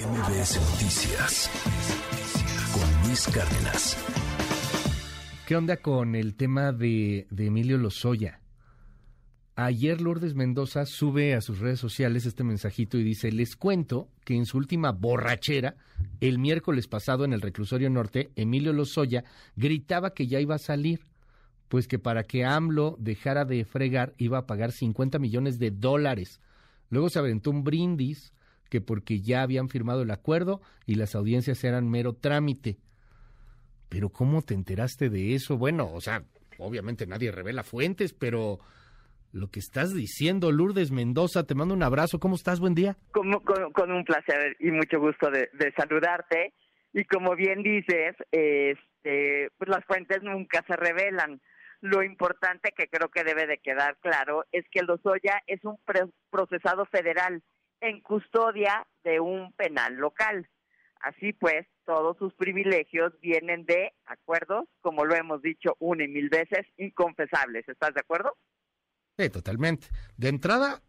MBS Noticias con Luis Cárdenas. ¿Qué onda con el tema de, Emilio Lozoya? Ayer Lourdes Mendoza sube a sus redes sociales este mensajito y dice, les cuento que en su última borrachera, el miércoles pasado en el reclusorio norte, Emilio Lozoya gritaba que ya iba a salir, pues que para que AMLO dejara de fregar iba a pagar 50 millones de dólares. Luego se aventó un brindis que porque ya habían firmado el acuerdo y las audiencias eran mero trámite. Pero ¿cómo te enteraste de eso? Bueno, o sea, obviamente nadie revela fuentes, pero lo que estás diciendo, Lourdes Mendoza, te mando un abrazo. ¿Cómo estás? Buen día. Con, con un placer y mucho gusto de, de, saludarte. Y como bien dices, este, pues las fuentes nunca se revelan. Lo importante que creo que debe de quedar claro es que Lozoya es un procesado federal en custodia de un penal local. Así pues, todos sus privilegios vienen de acuerdos, como lo hemos dicho una y mil veces, inconfesables. ¿Estás de acuerdo? Sí, totalmente. De entrada,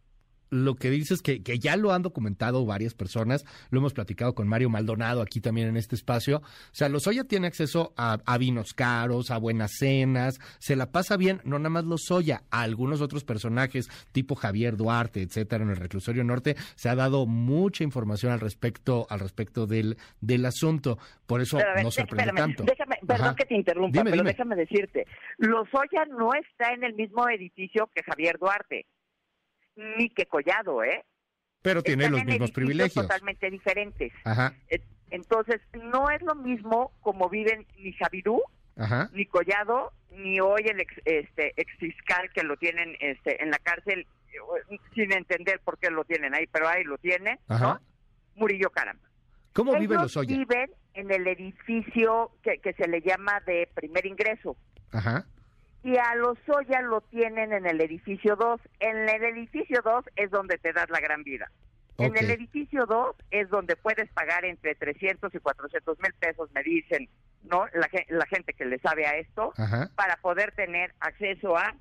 lo que dices que, que ya lo han documentado varias personas, lo hemos platicado con Mario Maldonado aquí también en este espacio. O sea, Lozoya tiene acceso a, a, vinos caros, a buenas cenas, se la pasa bien, no nada más Lozoya, a algunos otros personajes, tipo Javier Duarte, etcétera, en el reclusorio norte, se ha dado mucha información al respecto, al respecto del, del asunto. Por eso ver, no sorprende espérame, tanto. Déjame, perdón Ajá. que te interrumpa, Dime, pero dime. déjame decirte, Lozoya no está en el mismo edificio que Javier Duarte ni que Collado, ¿eh? Pero tiene Están los mismos privilegios. totalmente diferentes. Ajá, Eh, Entonces, no es lo mismo como viven ni Javidú, ajá. ni Collado, ni hoy el ex, este, ex fiscal que lo tienen este, en la cárcel, eh, sin entender por qué lo tienen ahí, pero ahí lo tienen, Ajá. ¿no? Murillo Caramba. ¿Cómo vive Ellos Lozoya? viven en el edificio que, que se le llama de primer ingreso. Ajá. Y a Lozoya lo tienen en el edificio 2. En el edificio 2 es donde te das la gran vida. En el edificio 2 es donde puedes pagar entre 300 y 400 mil pesos, me dicen, ¿no? La, ge- la gente que le sabe a esto, Ajá, para poder tener acceso a,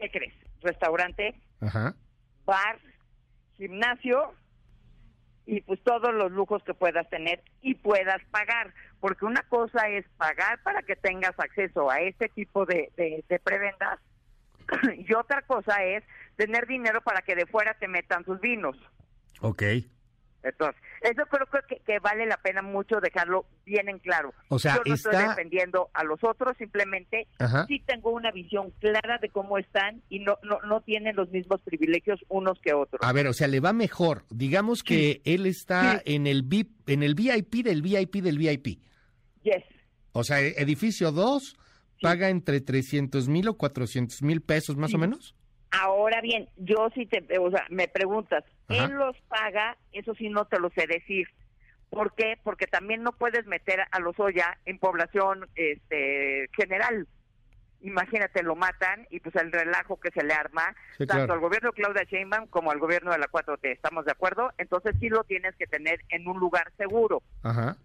¿qué crees? Restaurante, ajá. bar, gimnasio y pues todos los lujos que puedas tener y puedas pagar. Porque una cosa es pagar para que tengas acceso a este tipo de, de, prebendas y otra cosa es tener dinero para que de fuera te metan sus vinos. Ok. Entonces, eso creo que, que vale la pena mucho dejarlo bien en claro. O sea, Yo no estoy defendiendo a los otros, simplemente Ajá. sí tengo una visión clara de cómo están y no, no, no tienen los mismos privilegios unos que otros. A ver, o sea, le va mejor. Digamos que él está Sí. en el VIP, en el VIP del VIP del VIP. Yes. O sea, e- edificio 2 paga entre 300 mil o 400 mil pesos más o menos. Ahora bien, yo sí te, o sea, me preguntas, Ajá. ¿él los paga? Eso sí no te lo sé decir. ¿Por qué? Porque también no puedes meter a los Oya en población este, general. Imagínate, lo matan y pues el relajo que se le arma Sí, tanto claro. al gobierno de Claudia Sheinbaum como al gobierno de la 4T. ¿Estamos de acuerdo? Entonces sí lo tienes que tener en un lugar seguro. Ajá.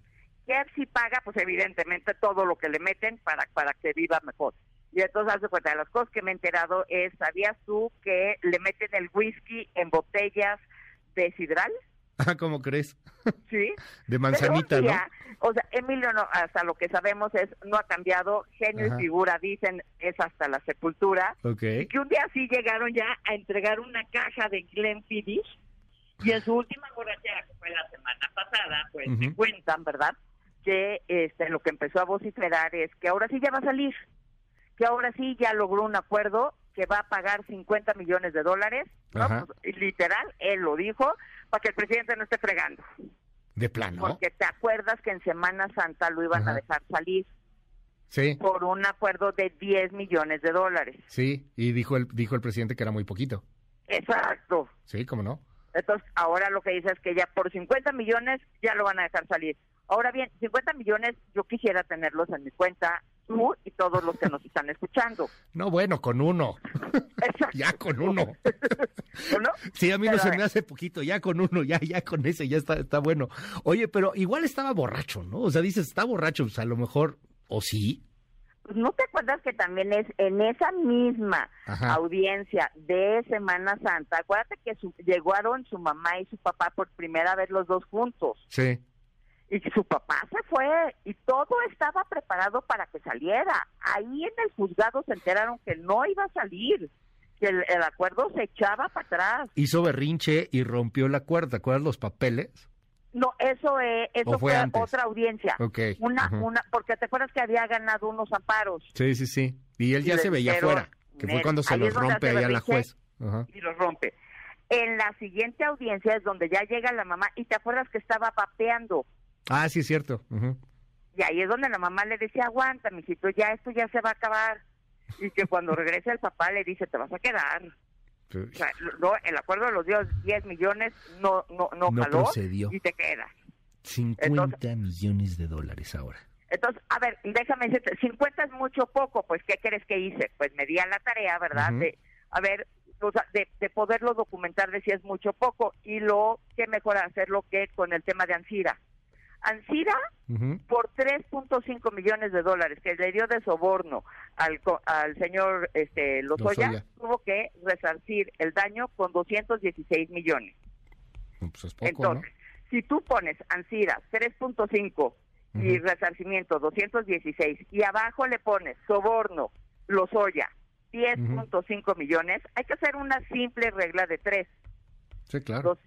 ¿Qué si paga? Pues evidentemente todo lo que le meten para, para que viva mejor. Y entonces, haz de cuenta, de las cosas que me he enterado es, ¿sabías tú que le meten el whisky en botellas de sidral? Ah, ¿cómo crees? Sí. De manzanita, Pero un ¿no? día, O sea, Emilio, no, hasta lo que sabemos es, no ha cambiado, genio Ajá. y figura, dicen, es hasta la sepultura. Ok. Y que un día sí llegaron ya a entregar una caja de Glenfiddich y en su última borrachera, que fue la semana pasada, pues me Ujú. cuentan, ¿verdad? Que este, lo que empezó a vociferar es que ahora sí ya va a salir, que ahora sí ya logró un acuerdo que va a pagar 50 millones de dólares, ¿no? Pues, literal, él lo dijo, para que el presidente no esté fregando. De plano. Porque te acuerdas que en Semana Santa lo iban a Ajá. dejar salir Sí, por un acuerdo de 10 millones de dólares. sí. Y dijo el, dijo el presidente que era muy poquito. Exacto. Sí, ¿cómo no? Entonces, ahora lo que dice es que ya por 50 millones ya lo van a dejar salir. Ahora bien, 50 millones yo quisiera tenerlos en mi cuenta, tú y todos los que nos están escuchando. No, bueno, con uno. Exacto. ya con uno. ¿No? Sí, a mí no Pero, se a me ver, hace poquito, ya con uno, ya, ya con ese, ya está, está bueno. Oye, pero igual estaba borracho, ¿no? O sea, dices, está borracho, pues a lo mejor, o sí. Pues, ¿No te acuerdas que también es en esa misma Ajá. audiencia de Semana Santa? Acuérdate que su- llegaron su mamá y su papá por primera vez los dos juntos. Sí. Y su papá se fue y todo estaba preparado para que saliera. Ahí en el juzgado se enteraron que no iba a salir, que el, el acuerdo se echaba para atrás. Hizo berrinche y rompió la cuerda. ¿Te acuerdas los papeles? No, eso es, eso ¿O fue fue, otra audiencia. Ok. Una, Ajá. una, porque te acuerdas que había ganado unos amparos Sí, sí, sí. Y él ya se veía afuera, que fue "Nel, cuando se los rompe ahí a la berrinche". juez. Ajá. y los rompe. En la siguiente audiencia es donde ya llega la mamá y te acuerdas que estaba papeando. Ah, sí, es cierto. Ujú. Y ahí es donde la mamá le decía, aguanta, mijito, ya esto ya se va a acabar. Y que cuando regresa el papá le dice, te vas a quedar. O sea, no, el acuerdo de los 10 millones no, no, no, No jaló procedió. y te quedas. 50 millones de dólares ahora. Entonces, a ver, déjame decirte, 50 es mucho poco, pues, ¿qué crees que hice? Pues me di a la tarea, ¿verdad? Ujú. De, a ver, o sea, de, de poderlo documentar de si es mucho poco. Y lo que mejor hacerlo que con el tema de Ansira. Ansira, Ujú. por 3.5 millones de dólares que le dio de soborno al, al señor este, Lozoya, Lozoya. tuvo que resarcir el daño con 216 millones. Pues es poco, Entonces, si tú pones Ansira 3.5 y Ujú. resarcimiento 216 y abajo le pones soborno, Lozoya 10.5 millones, hay que hacer una simple regla de tres. Sí, claro.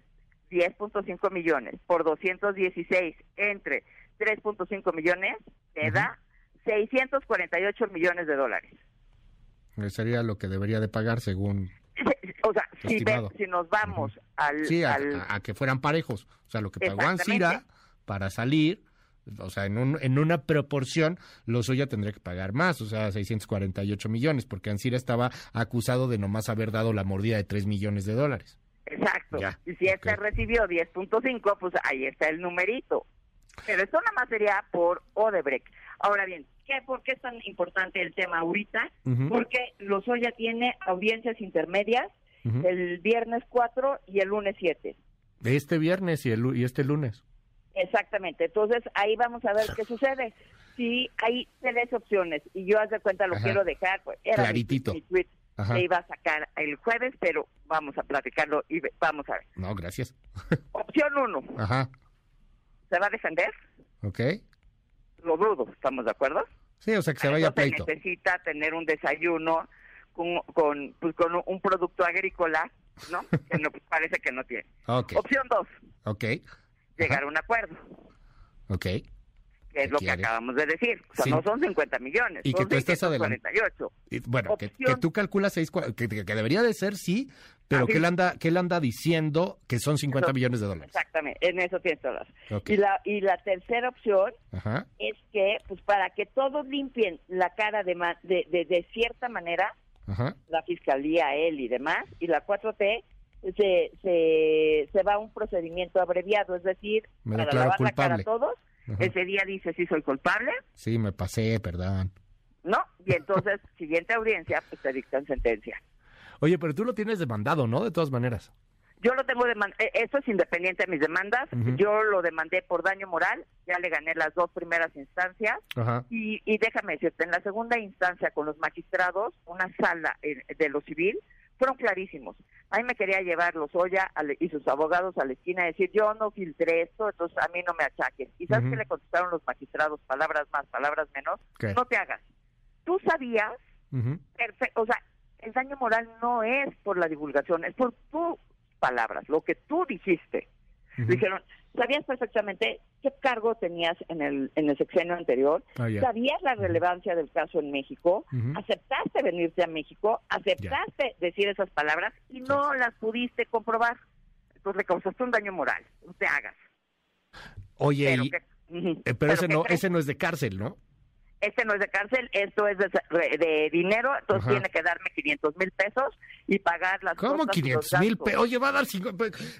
10.5 millones por 216 entre 3.5 millones te Ujú. da 648 millones de dólares. Sería lo que debería de pagar según... O sea, si, ve- si nos vamos al, Sí, a, al- a- a que fueran parejos. O sea, lo que pagó. Ansira para salir, o sea, en, un, en una proporción, Lozoya tendría que pagar más, o sea, 648 millones, porque Ansira estaba acusado de nomás haber dado la mordida de 3 millones de dólares. Exacto. Ya, Y si este ok. recibió 10.5, pues ahí está el numerito. Pero esto nada más sería por Odebrecht. Ahora bien, ¿qué, ¿por qué es tan importante el tema ahorita? Ujú, Porque Lozoya tiene audiencias intermedias el viernes 4 y el lunes 7. Este viernes y, el, y este lunes. Exactamente. Entonces ahí vamos a ver qué sucede. Si hay tres opciones y yo haz de cuenta lo Ajá. quiero dejar, pues era mi- Claritito. mi tweet Ajá. iba a sacar el jueves, pero vamos a platicarlo y ve- vamos a ver. No, gracias. Opción uno, Ajá. ¿se va a defender? ¿Ok? Lo dudo, ¿estamos de acuerdo? Sí, o sea, que se vaya a Entonces pleito. necesita tener un desayuno con, con, pues, con un producto agrícola, ¿no? que no, pues, parece que no tiene. Ok, Opción dos, ok, llegar a un acuerdo, ok. Que ¿Qué es lo que acabamos de decir. O sea, Sí. no son 50 millones, Y que son tú estás 648. Y, bueno, que, Opción- que tú calculas seis, que, que- que debería de ser, sí, pero Así que él anda, que él anda diciendo que son 50 Eso- millones de dólares. Exactamente, en eso tienes todas. Y la y la tercera opción Ajá. es que, pues para que todos limpien la cara de, ma- de, de, de cierta manera, Ajá. la fiscalía, él y demás, y la 4T, se, se, se va a un procedimiento abreviado, es decir, Me para lavar la cara culpable. a todos, Ajá. ese día dice si soy culpable, Sí, me pasé, perdón. ¿no? Y entonces, siguiente audiencia, pues te dictan sentencia. Oye, pero tú lo tienes demandado, ¿no? De todas maneras. Yo lo tengo demandado, esto es independiente de mis demandas, yo lo demandé por daño moral, ya le gané las dos primeras instancias, Ajá. Y, y déjame decirte, en la segunda instancia con los magistrados, una sala eh, de lo civil, fueron clarísimos. A mí me quería llevar los Oya y sus abogados a la esquina y decir, yo no filtré esto, entonces a mí no me achaques. ¿Y sabes Ujú. qué le contestaron los magistrados? Palabras más, palabras menos. ¿Qué? No te hagas. Tú sabías, perfecto, o sea, el daño moral no es por la divulgación, es por tus palabras, lo que tú dijiste. Dijeron, sabías perfectamente qué cargo tenías en el, en el sexenio anterior, Ah, sabías la relevancia del caso en México, aceptaste venirte a México, aceptaste decir esas palabras y no las pudiste comprobar. Entonces le causaste un daño moral, no te hagas. Oye, Pero, y- que- ujú. eh, pero ese ¿qué no, crees? ese no es de cárcel, ¿no? Este no es de cárcel, esto es de, de dinero, entonces Ajá. tiene que darme 500 mil pesos y pagar las ¿Cómo cosas y los 500 mil pesos? Oye, va a dar 5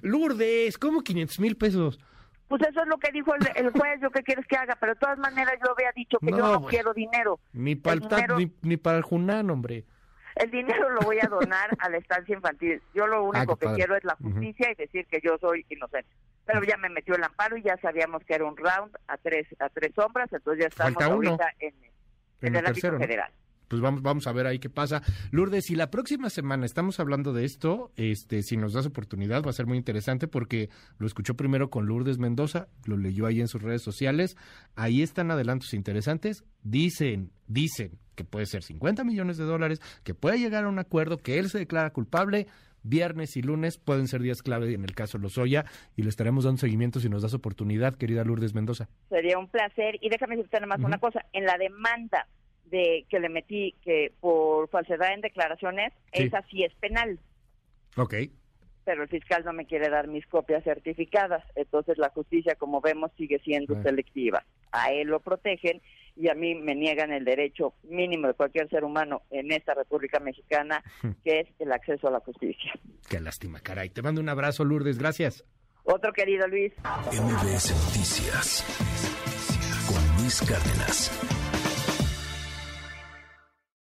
Lourdes, ¿cómo 500 mil pesos? Pues eso es lo que dijo el, el juez, yo qué quieres que haga, pero de todas maneras yo había dicho que No, yo no quiero dinero. Ni para el, El dinero- ni, ni para el Junán, hombre. El dinero lo voy a donar a la estancia infantil. Yo lo único Ah, qué que padre. quiero es la justicia y decir que yo soy inocente. Pero ya me metió el amparo y ya sabíamos que era un round a tres a tres sombras, entonces ya estamos ahorita en En, el, tercero. Federal pues vamos, vamos a ver ahí qué pasa. Lourdes, si la próxima semana estamos hablando de esto, este, si nos das oportunidad, va a ser muy interesante porque lo escuchó primero con Lourdes Mendoza, lo leyó ahí en sus redes sociales. Ahí están adelantos interesantes. Dicen, dicen que puede ser 50 millones de dólares, que puede llegar a un acuerdo, que él se declara culpable. Viernes y lunes pueden ser días clave en el caso Lozoya y le estaremos dando seguimiento si nos das oportunidad, querida Lourdes Mendoza. Sería un placer. Y déjame decirte nada más una cosa. En la demanda de que le metí que por falsedad en declaraciones, esa sí es penal. Ok. Pero el fiscal no me quiere dar mis copias certificadas, entonces la justicia, como vemos, sigue siendo selectiva. A él lo protegen y a mí me niegan el derecho mínimo de cualquier ser humano en esta República Mexicana, que es el acceso a la justicia. Qué lástima, caray. Te mando un abrazo, Lourdes. Gracias. Otro querido Luis. MBS Noticias con Luis Cárdenas.